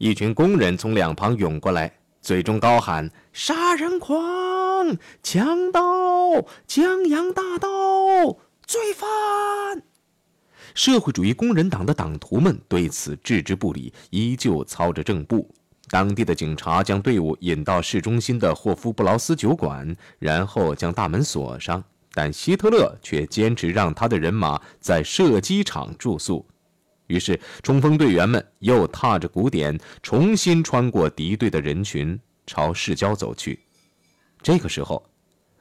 一群工人从两旁涌过来，嘴中高喊：“杀人狂！强盗！江洋大盗！罪犯！”社会主义工人党的党徒们对此置之不理，依旧操着正步。当地的警察将队伍引到市中心的霍夫布劳斯酒馆，然后将大门锁上。但希特勒却坚持让他的人马在射击场住宿。于是，冲锋队员们又踏着鼓点，重新穿过敌对的人群，朝市郊走去。这个时候，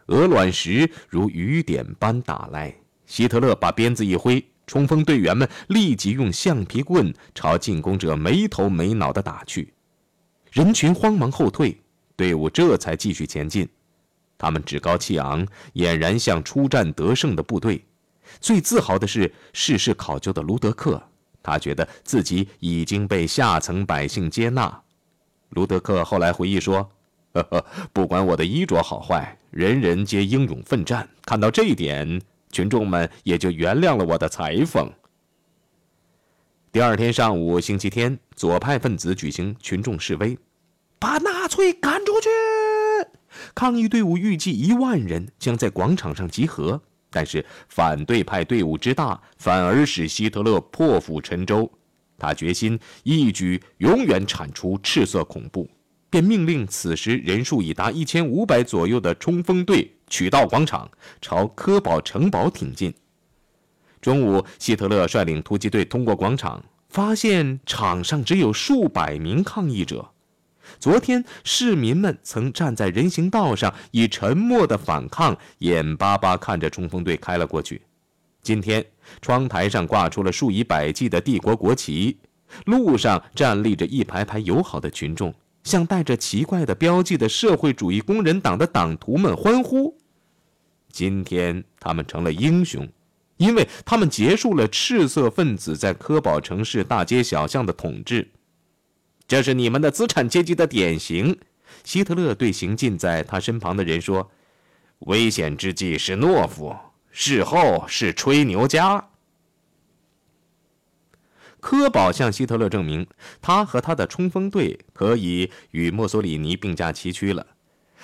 鹅卵石如雨点般打来。希特勒把鞭子一挥，冲锋队员们立即用橡皮棍朝进攻者没头没脑地打去。人群慌忙后退，队伍这才继续前进。他们趾高气昂，俨然像出战得胜的部队。最自豪的是事事考究的卢德克，他觉得自己已经被下层百姓接纳。卢德克后来回忆说：“呵呵，不管我的衣着好坏，人人皆英勇奋战。看到这一点，群众们也就原谅了我的裁缝。”第二天上午，星期天，左派分子举行群众示威，把纳粹赶出去。抗议队伍预计一万人将在广场上集合，但是反对派队伍之大，反而使希特勒破釜沉舟。他决心一举永远铲除赤色恐怖，便命令此时人数已达一千五百左右的冲锋队取道广场，朝科堡城堡挺进。中午，希特勒率领突击队通过广场，发现场上只有数百名抗议者。昨天，市民们曾站在人行道上，以沉默的反抗，眼巴巴看着冲锋队开了过去。今天，窗台上挂出了数以百计的帝国国旗，路上站立着一排排友好的群众，向带着奇怪的标记的社会主义工人党的党徒们欢呼。今天，他们成了英雄。因为他们结束了赤色分子在科堡城市大街小巷的统治，这是你们的资产阶级的典型。希特勒对行进在他身旁的人说：“危险之际是懦夫，事后是吹牛家。”科宝向希特勒证明，他和他的冲锋队可以与墨索里尼并驾齐驱了。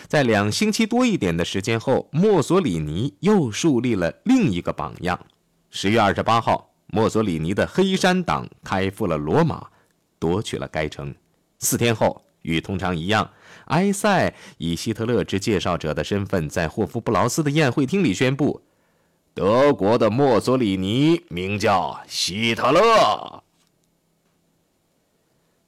在两星期多一点的时间后，墨索里尼又树立了另一个榜样。十月二十八号，墨索里尼的黑山党开赴了罗马，夺取了该城。四天后，与通常一样，埃塞以希特勒之介绍者的身份，在霍夫布劳斯的宴会厅里宣布：“德国的墨索里尼名叫希特勒。”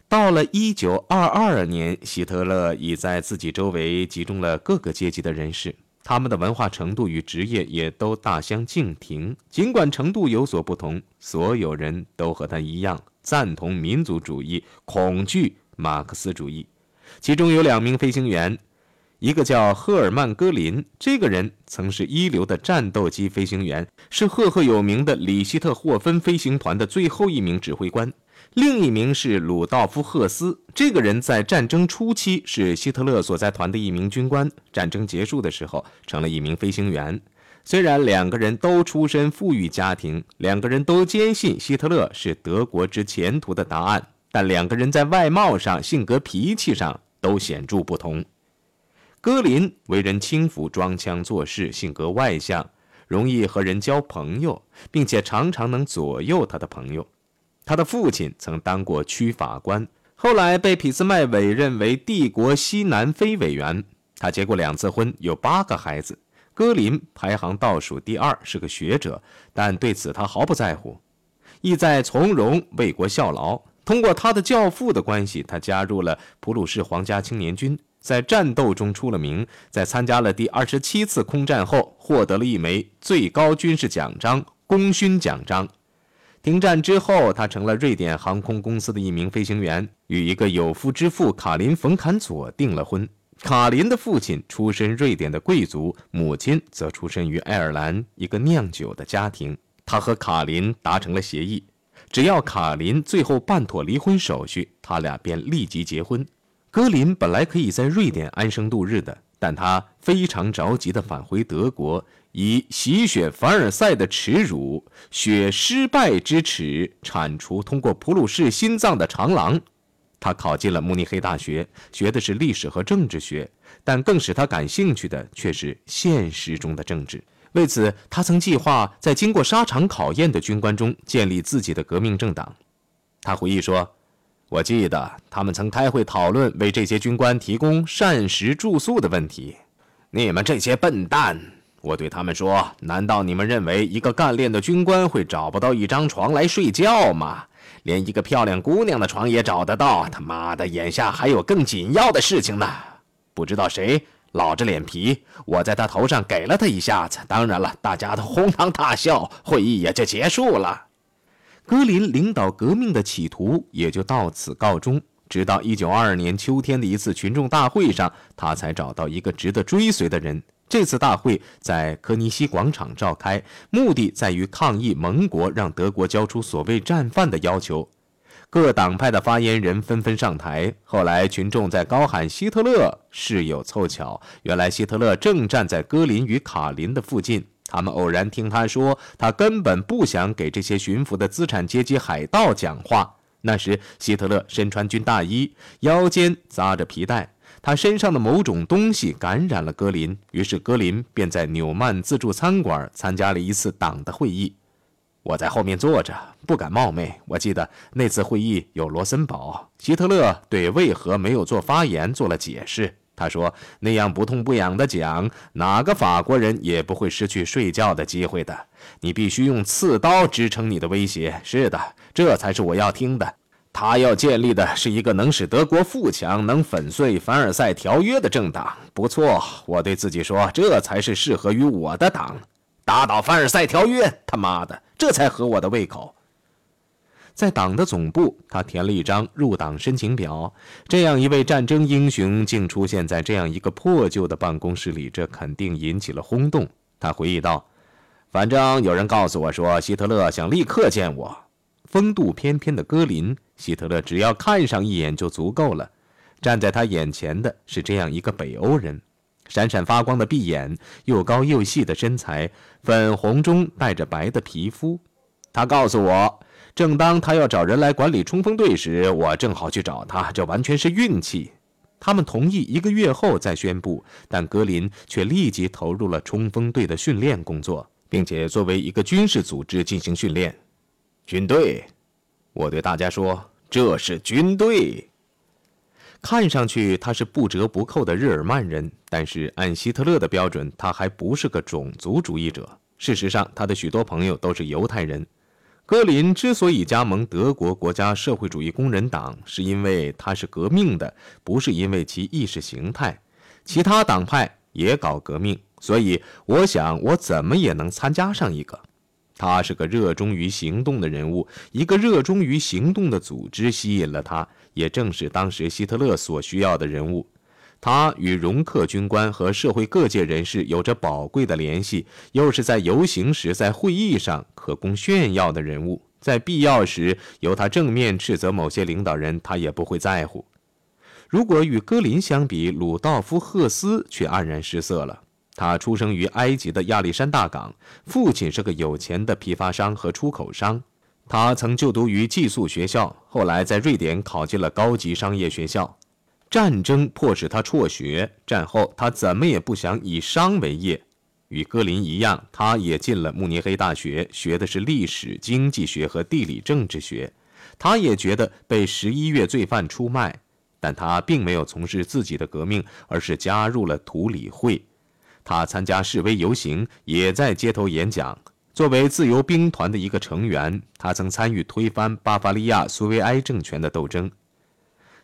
到了一九二二年，希特勒已在自己周围集中了各个阶级的人士，他们的文化程度与职业也都大相径庭。尽管程度有所不同，所有人都和他一样赞同民族主义，恐惧马克思主义。其中有两名飞行员，一个叫赫尔曼·戈林，这个人曾是一流的战斗机飞行员，是赫赫有名的里希特霍芬飞行团的最后一名指挥官。另一名是鲁道夫·赫斯，这个人在战争初期是希特勒所在团的一名军官，战争结束的时候成了一名飞行员。虽然两个人都出身富裕家庭，两个人都坚信希特勒是德国之前途的答案，但两个人在外貌上、性格、脾气上都显著不同。戈林为人轻浮、装腔作势，性格外向，容易和人交朋友，并且常常能左右他的朋友。他的父亲曾当过区法官，后来被俾斯麦委任为帝国西南非委员。他结过两次婚，有八个孩子。戈林排行倒数第二，是个学者，但对此他毫不在乎，意在从容为国效劳。通过他的教父的关系，他加入了普鲁士皇家青年军，在战斗中出了名。在参加了第二十七次空战后，获得了一枚最高军事奖章——功勋奖章。停战之后，他成了瑞典航空公司的一名飞行员，与一个有夫之妇卡林·冯·坎佐订了婚。卡林的父亲出身瑞典的贵族，母亲则出身于爱尔兰一个酿酒的家庭。他和卡林达成了协议，只要卡林最后办妥离婚手续，他俩便立即结婚。格林本来可以在瑞典安生度日的，但他非常着急地返回德国。以洗雪凡尔赛的耻辱，雪失败之耻，铲除通过普鲁士心脏的长廊。他考进了慕尼黑大学，学的是历史和政治学，但更使他感兴趣的却是现实中的政治。为此，他曾计划在经过沙场考验的军官中建立自己的革命政党。他回忆说：“我记得他们曾开会讨论为这些军官提供膳食住宿的问题。你们这些笨蛋！”我对他们说：“难道你们认为一个干练的军官会找不到一张床来睡觉吗？连一个漂亮姑娘的床也找得到。他妈的，眼下还有更紧要的事情呢！不知道谁老着脸皮，我在他头上给了他一下子。当然了，大家都哄堂大笑，会议也就结束了。格林领导革命的企图也就到此告终。直到1922年秋天的一次群众大会上，他才找到一个值得追随的人。”这次大会在科尼西广场召开，目的在于抗议盟国让德国交出所谓战犯的要求。各党派的发言人纷纷上台。后来群众在高喊“希特勒”，事有凑巧，原来希特勒正站在戈林与卡林的附近。他们偶然听他说，他根本不想给这些巡抚的资产阶级海盗讲话。那时，希特勒身穿军大衣，腰间扎着皮带。他身上的某种东西感染了格林，于是格林便在纽曼自助餐馆参加了一次党的会议。我在后面坐着，不敢冒昧。我记得那次会议有罗森堡，希特勒对为何没有做发言做了解释。他说：“那样不痛不痒的讲，哪个法国人也不会失去睡觉的机会的。你必须用刺刀支撑你的威胁。是的，这才是我要听的。”他要建立的是一个能使德国富强、能粉碎凡尔赛条约的政党。不错，我对自己说，这才是适合于我的党。打倒凡尔赛条约，他妈的，这才合我的胃口。在党的总部，他填了一张入党申请表。这样一位战争英雄竟出现在这样一个破旧的办公室里，这肯定引起了轰动。他回忆道：“反正有人告诉我说，希特勒想立刻见我。”风度翩翩的戈林，希特勒只要看上一眼就足够了。站在他眼前的是这样一个北欧人，闪闪发光的闭眼，又高又细的身材，粉红中带着白的皮肤。他告诉我，正当他要找人来管理冲锋队时，我正好去找他，这完全是运气。他们同意一个月后再宣布，但格林却立即投入了冲锋队的训练工作，并且作为一个军事组织进行训练。军队，我对大家说，这是军队。看上去他是不折不扣的日耳曼人，但是按希特勒的标准，他还不是个种族主义者。事实上，他的许多朋友都是犹太人。格林之所以加盟德国国家社会主义工人党，是因为他是革命的，不是因为其意识形态。其他党派也搞革命，所以我想我怎么也能参加上一个。他是个热衷于行动的人物，一个热衷于行动的组织吸引了他，也正是当时希特勒所需要的人物。他与容克军官和社会各界人士有着宝贵的联系，又是在游行时、在会议上可供炫耀的人物。在必要时，由他正面斥责某些领导人，他也不会在乎。如果与戈林相比，鲁道夫·赫斯却黯然失色了。他出生于埃及的亚历山大港，父亲是个有钱的批发商和出口商。他曾就读于寄宿学校，后来在瑞典考进了高级商业学校。战争迫使他辍学，战后他怎么也不想以商为业。与戈林一样，他也进了慕尼黑大学，学的是历史、经济学和地理政治学。他也觉得被十一月罪犯出卖，但他并没有从事自己的革命，而是加入了图里会。他参加示威游行，也在街头演讲。作为自由兵团的一个成员，他曾参与推翻巴伐利亚苏维埃政权的斗争。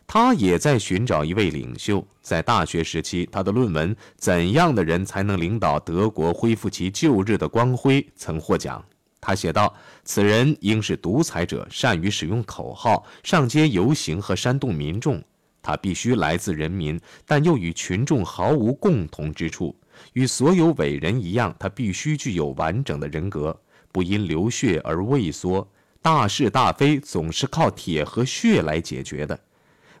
他也在寻找一位领袖。在大学时期，他的论文《怎样的人才能领导德国恢复其旧日的光辉》曾获奖。他写道：“此人应是独裁者，善于使用口号，上街游行和煽动民众。他必须来自人民，但又与群众毫无共同之处。”与所有伟人一样，他必须具有完整的人格，不因流血而畏缩。大是大非总是靠铁和血来解决的。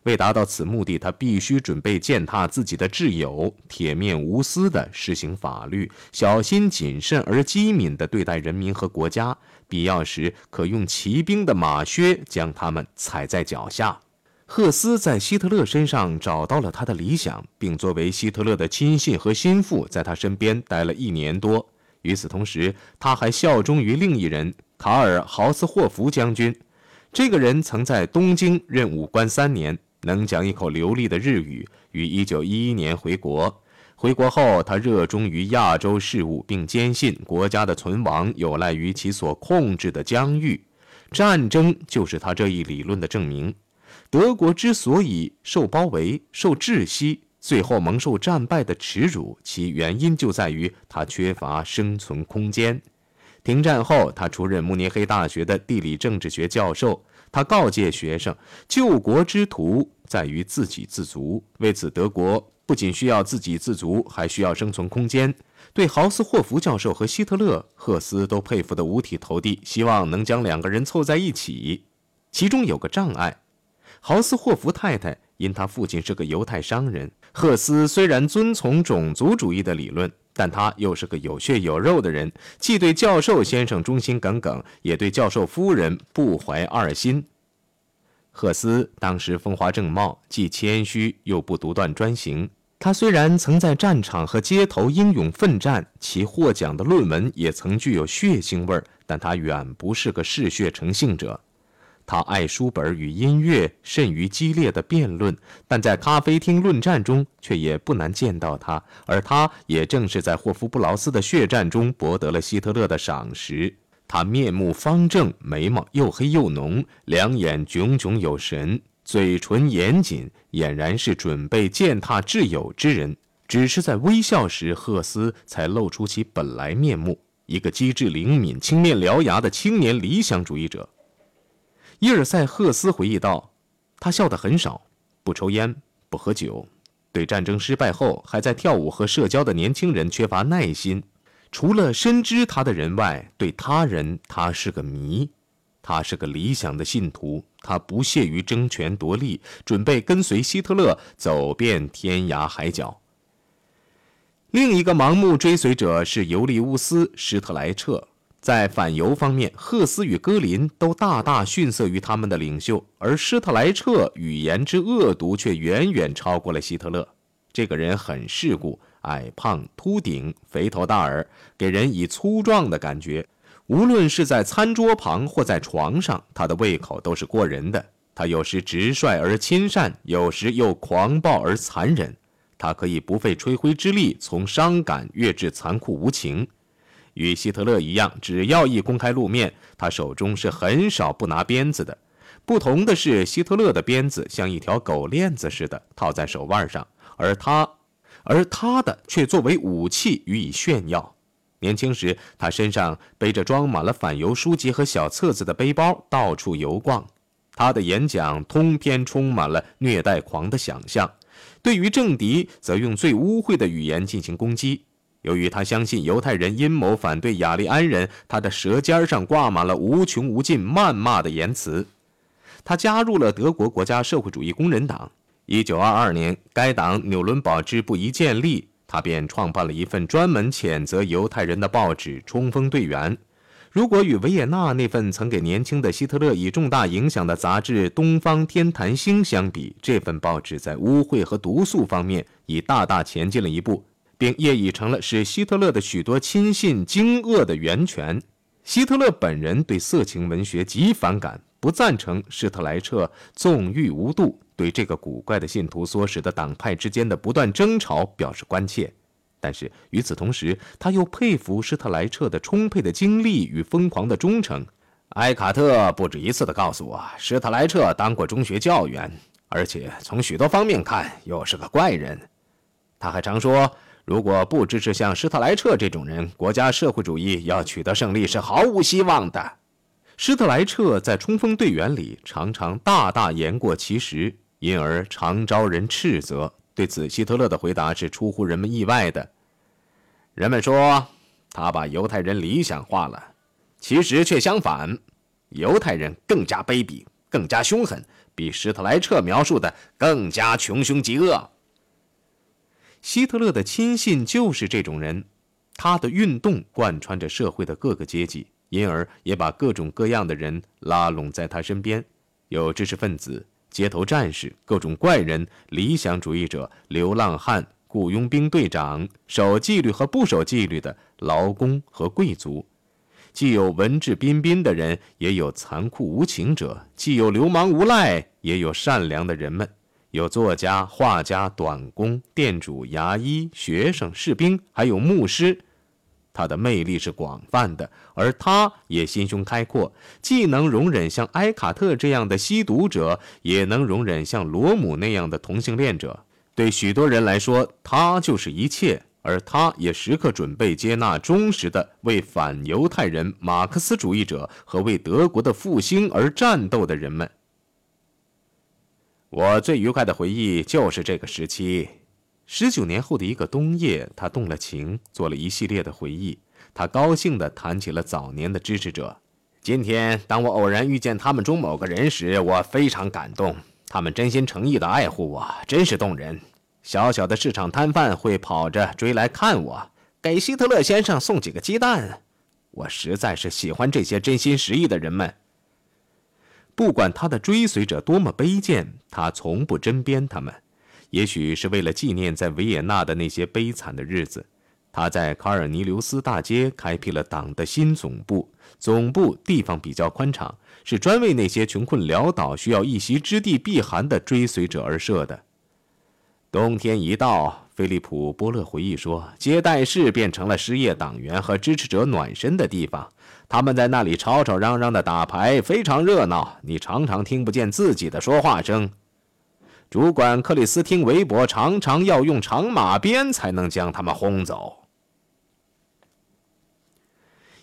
为达到此目的，他必须准备践踏自己的挚友，铁面无私地施行法律，小心谨慎而机敏地对待人民和国家。必要时，可用骑兵的马靴将他们踩在脚下。赫斯在希特勒身上找到了他的理想，并作为希特勒的亲信和心腹，在他身边待了一年多。与此同时，他还效忠于另一人卡尔·豪斯霍夫将军。这个人曾在东京任武官三年，能讲一口流利的日语。于1911年回国。回国后，他热衷于亚洲事务，并坚信国家的存亡有赖于其所控制的疆域。战争就是他这一理论的证明。德国之所以受包围、受窒息，最后蒙受战败的耻辱，其原因就在于他缺乏生存空间。停战后，他出任慕尼黑大学的地理政治学教授。他告诫学生，救国之途在于自给自足。为此，德国不仅需要自给自足，还需要生存空间。对豪斯霍夫教授和希特勒，赫斯都佩服得五体投地，希望能将两个人凑在一起。其中有个障碍。豪斯霍夫太太因他父亲是个犹太商人，赫斯虽然遵从种族主义的理论，但他又是个有血有肉的人，既对教授先生忠心耿耿，也对教授夫人不怀二心。赫斯当时风华正茂，既谦虚又不独断专行。他虽然曾在战场和街头英勇奋战，其获奖的论文也曾具有血腥味儿，但他远不是个嗜血成性者。他爱书本与音乐，甚于激烈的辩论，但在咖啡厅论战中却也不难见到他。而他也正是在霍夫布劳斯的血战中博得了希特勒的赏识。他面目方正，眉毛又黑又浓，两眼炯炯有神，嘴唇严谨，俨然是准备践踏挚友之人。只是在微笑时，赫斯才露出其本来面目：一个机智灵敏、青面獠牙的青年理想主义者。伊尔塞赫斯回忆道：“他笑得很少，不抽烟，不喝酒，对战争失败后还在跳舞和社交的年轻人缺乏耐心。除了深知他的人外，对他人他是个谜。他是个理想的信徒，他不屑于争权夺利，准备跟随希特勒走遍天涯海角。另一个盲目追随者是尤利乌斯·施特莱彻。”在反犹方面，赫斯与戈林都大大逊色于他们的领袖，而施特莱彻语言之恶毒却远远超过了希特勒。这个人很世故，矮胖、秃顶、肥头大耳，给人以粗壮的感觉。无论是在餐桌旁或在床上，他的胃口都是过人的。他有时直率而亲善，有时又狂暴而残忍。他可以不费吹灰之力，从伤感跃至残酷无情。与希特勒一样，只要一公开露面，他手中是很少不拿鞭子的。不同的是，希特勒的鞭子像一条狗链子似的套在手腕上，而他，而他的却作为武器予以炫耀。年轻时，他身上背着装满了反犹书籍和小册子的背包，到处游逛。他的演讲通篇充满了虐待狂的想象，对于政敌，则用最污秽的语言进行攻击。由于他相信犹太人阴谋反对雅利安人，他的舌尖上挂满了无穷无尽谩骂的言辞。他加入了德国国家社会主义工人党。1922年，该党纽伦堡支部一建立，他便创办了一份专门谴责犹太人的报纸《冲锋队员》。如果与维也纳那份曾给年轻的希特勒以重大影响的杂志《东方天坛星》相比，这份报纸在污秽和毒素方面已大大前进了一步。并业已成了使希特勒的许多亲信惊愕的源泉。希特勒本人对色情文学极反感，不赞成施特莱彻纵欲无度，对这个古怪的信徒所使的党派之间的不断争吵表示关切。但是与此同时，他又佩服施特莱彻的充沛的精力与疯狂的忠诚。埃卡特不止一次地告诉我，施特莱彻当过中学教员，而且从许多方面看又是个怪人。他还常说。如果不支持像施特莱彻这种人，国家社会主义要取得胜利是毫无希望的。施特莱彻在冲锋队员里常常大大言过其实，因而常招人斥责。对此，希特勒的回答是出乎人们意外的。人们说他把犹太人理想化了，其实却相反，犹太人更加卑鄙，更加凶狠，比施特莱彻描述的更加穷凶极恶。希特勒的亲信就是这种人，他的运动贯穿着社会的各个阶级，因而也把各种各样的人拉拢在他身边，有知识分子、街头战士、各种怪人、理想主义者、流浪汉、雇佣兵队长、守纪律和不守纪律的劳工和贵族。既有文质彬彬的人，也有残酷无情者；既有流氓无赖，也有善良的人们。有作家、画家、短工、店主、牙医、学生、士兵，还有牧师。他的魅力是广泛的，而他也心胸开阔，既能容忍像埃卡特这样的吸毒者，也能容忍像罗姆那样的同性恋者。对许多人来说，他就是一切。而他也时刻准备接纳忠实的为反犹太人、马克思主义者和为德国的复兴而战斗的人们。我最愉快的回忆就是这个时期。十九年后的一个冬夜，他动了情，做了一系列的回忆。他高兴地谈起了早年的支持者。今天，当我偶然遇见他们中某个人时，我非常感动。他们真心诚意地爱护我，真是动人。小小的市场摊贩会跑着追来看我，给希特勒先生送几个鸡蛋。我实在是喜欢这些真心实意的人们。不管他的追随者多么卑贱，他从不针砭他们。也许是为了纪念在维也纳的那些悲惨的日子，他在卡尔尼留斯大街开辟了党的新总部。总部地方比较宽敞，是专为那些穷困潦倒、需要一席之地避寒的追随者而设的。冬天一到，菲利普·波勒回忆说，接待室变成了失业党员和支持者暖身的地方。他们在那里吵吵嚷嚷的打牌，非常热闹。你常常听不见自己的说话声。主管克里斯汀·韦伯常常要用长马鞭才能将他们轰走。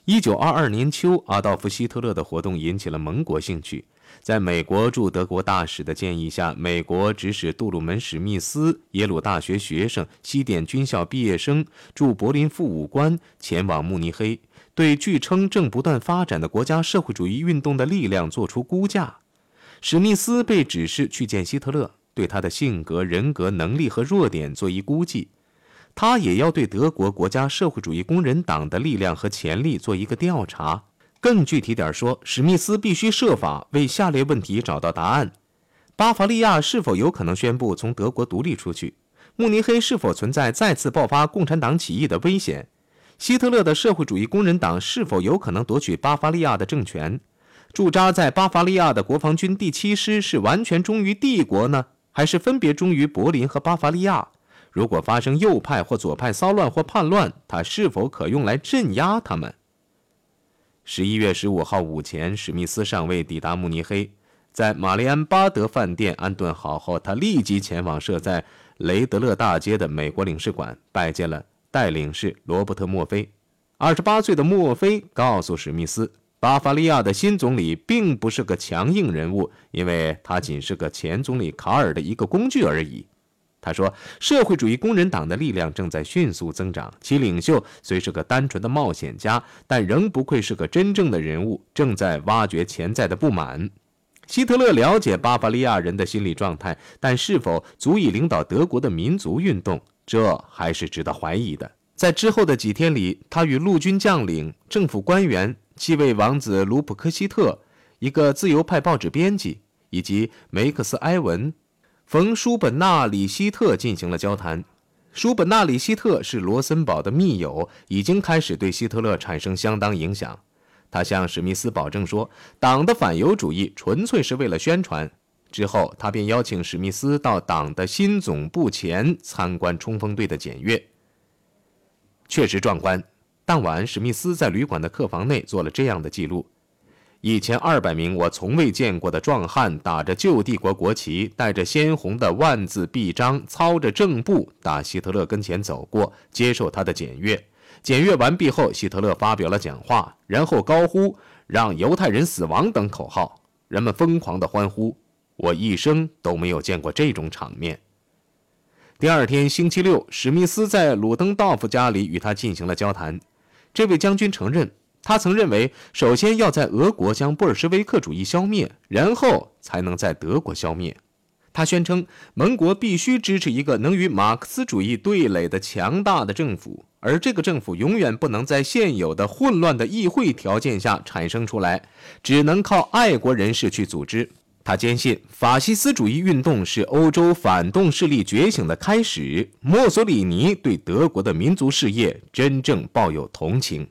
一九二二年秋，阿道夫·希特勒的活动引起了盟国兴趣。在美国驻德国大使的建议下，美国指使杜鲁门·史密斯、耶鲁大学学生、西点军校毕业生、驻柏林副武官前往慕尼黑，对据称正不断发展的国家社会主义运动的力量作出估价。史密斯被指示去见希特勒，对他的性格、人格、能力和弱点做一估计。他也要对德国国家社会主义工人党的力量和潜力做一个调查。更具体点说，史密斯必须设法为下列问题找到答案：巴伐利亚是否有可能宣布从德国独立出去？慕尼黑是否存在再次爆发共产党起义的危险？希特勒的社会主义工人党是否有可能夺取巴伐利亚的政权？驻扎在巴伐利亚的国防军第七师是完全忠于帝国呢，还是分别忠于柏林和巴伐利亚？如果发生右派或左派骚乱或叛乱，他是否可用来镇压他们？十一月十五号午前，史密斯上尉抵达慕尼黑，在玛丽安巴德饭店安顿好后，他立即前往设在雷德勒大街的美国领事馆，拜见了代领事罗伯特·墨菲。二十八岁的墨菲告诉史密斯，巴伐利亚的新总理并不是个强硬人物，因为他仅是个前总理卡尔的一个工具而已。他说：“社会主义工人党的力量正在迅速增长，其领袖虽是个单纯的冒险家，但仍不愧是个真正的人物，正在挖掘潜在的不满。”希特勒了解巴伐利亚人的心理状态，但是否足以领导德国的民族运动，这还是值得怀疑的。在之后的几天里，他与陆军将领、政府官员、继位王子卢普科希特、一个自由派报纸编辑以及梅克斯埃文。冯·舒本纳里希特进行了交谈。舒本纳里希特是罗森堡的密友，已经开始对希特勒产生相当影响。他向史密斯保证说，党的反犹主义纯粹是为了宣传。之后，他便邀请史密斯到党的新总部前参观冲锋队的检阅，确实壮观。当晚，史密斯在旅馆的客房内做了这样的记录。一千二百名我从未见过的壮汉，打着旧帝国国旗，带着鲜红的万字臂章，操着正步，打希特勒跟前走过，接受他的检阅。检阅完毕后，希特勒发表了讲话，然后高呼“让犹太人死亡”等口号，人们疯狂地欢呼。我一生都没有见过这种场面。第二天星期六，史密斯在鲁登道夫家里与他进行了交谈。这位将军承认。他曾认为，首先要在俄国将布尔什维克主义消灭，然后才能在德国消灭。他宣称，盟国必须支持一个能与马克思主义对垒的强大的政府，而这个政府永远不能在现有的混乱的议会条件下产生出来，只能靠爱国人士去组织。他。坚信法西斯主义运动是欧洲反动势力觉醒的开始。墨索里尼对德国的民族事业真正抱有同情。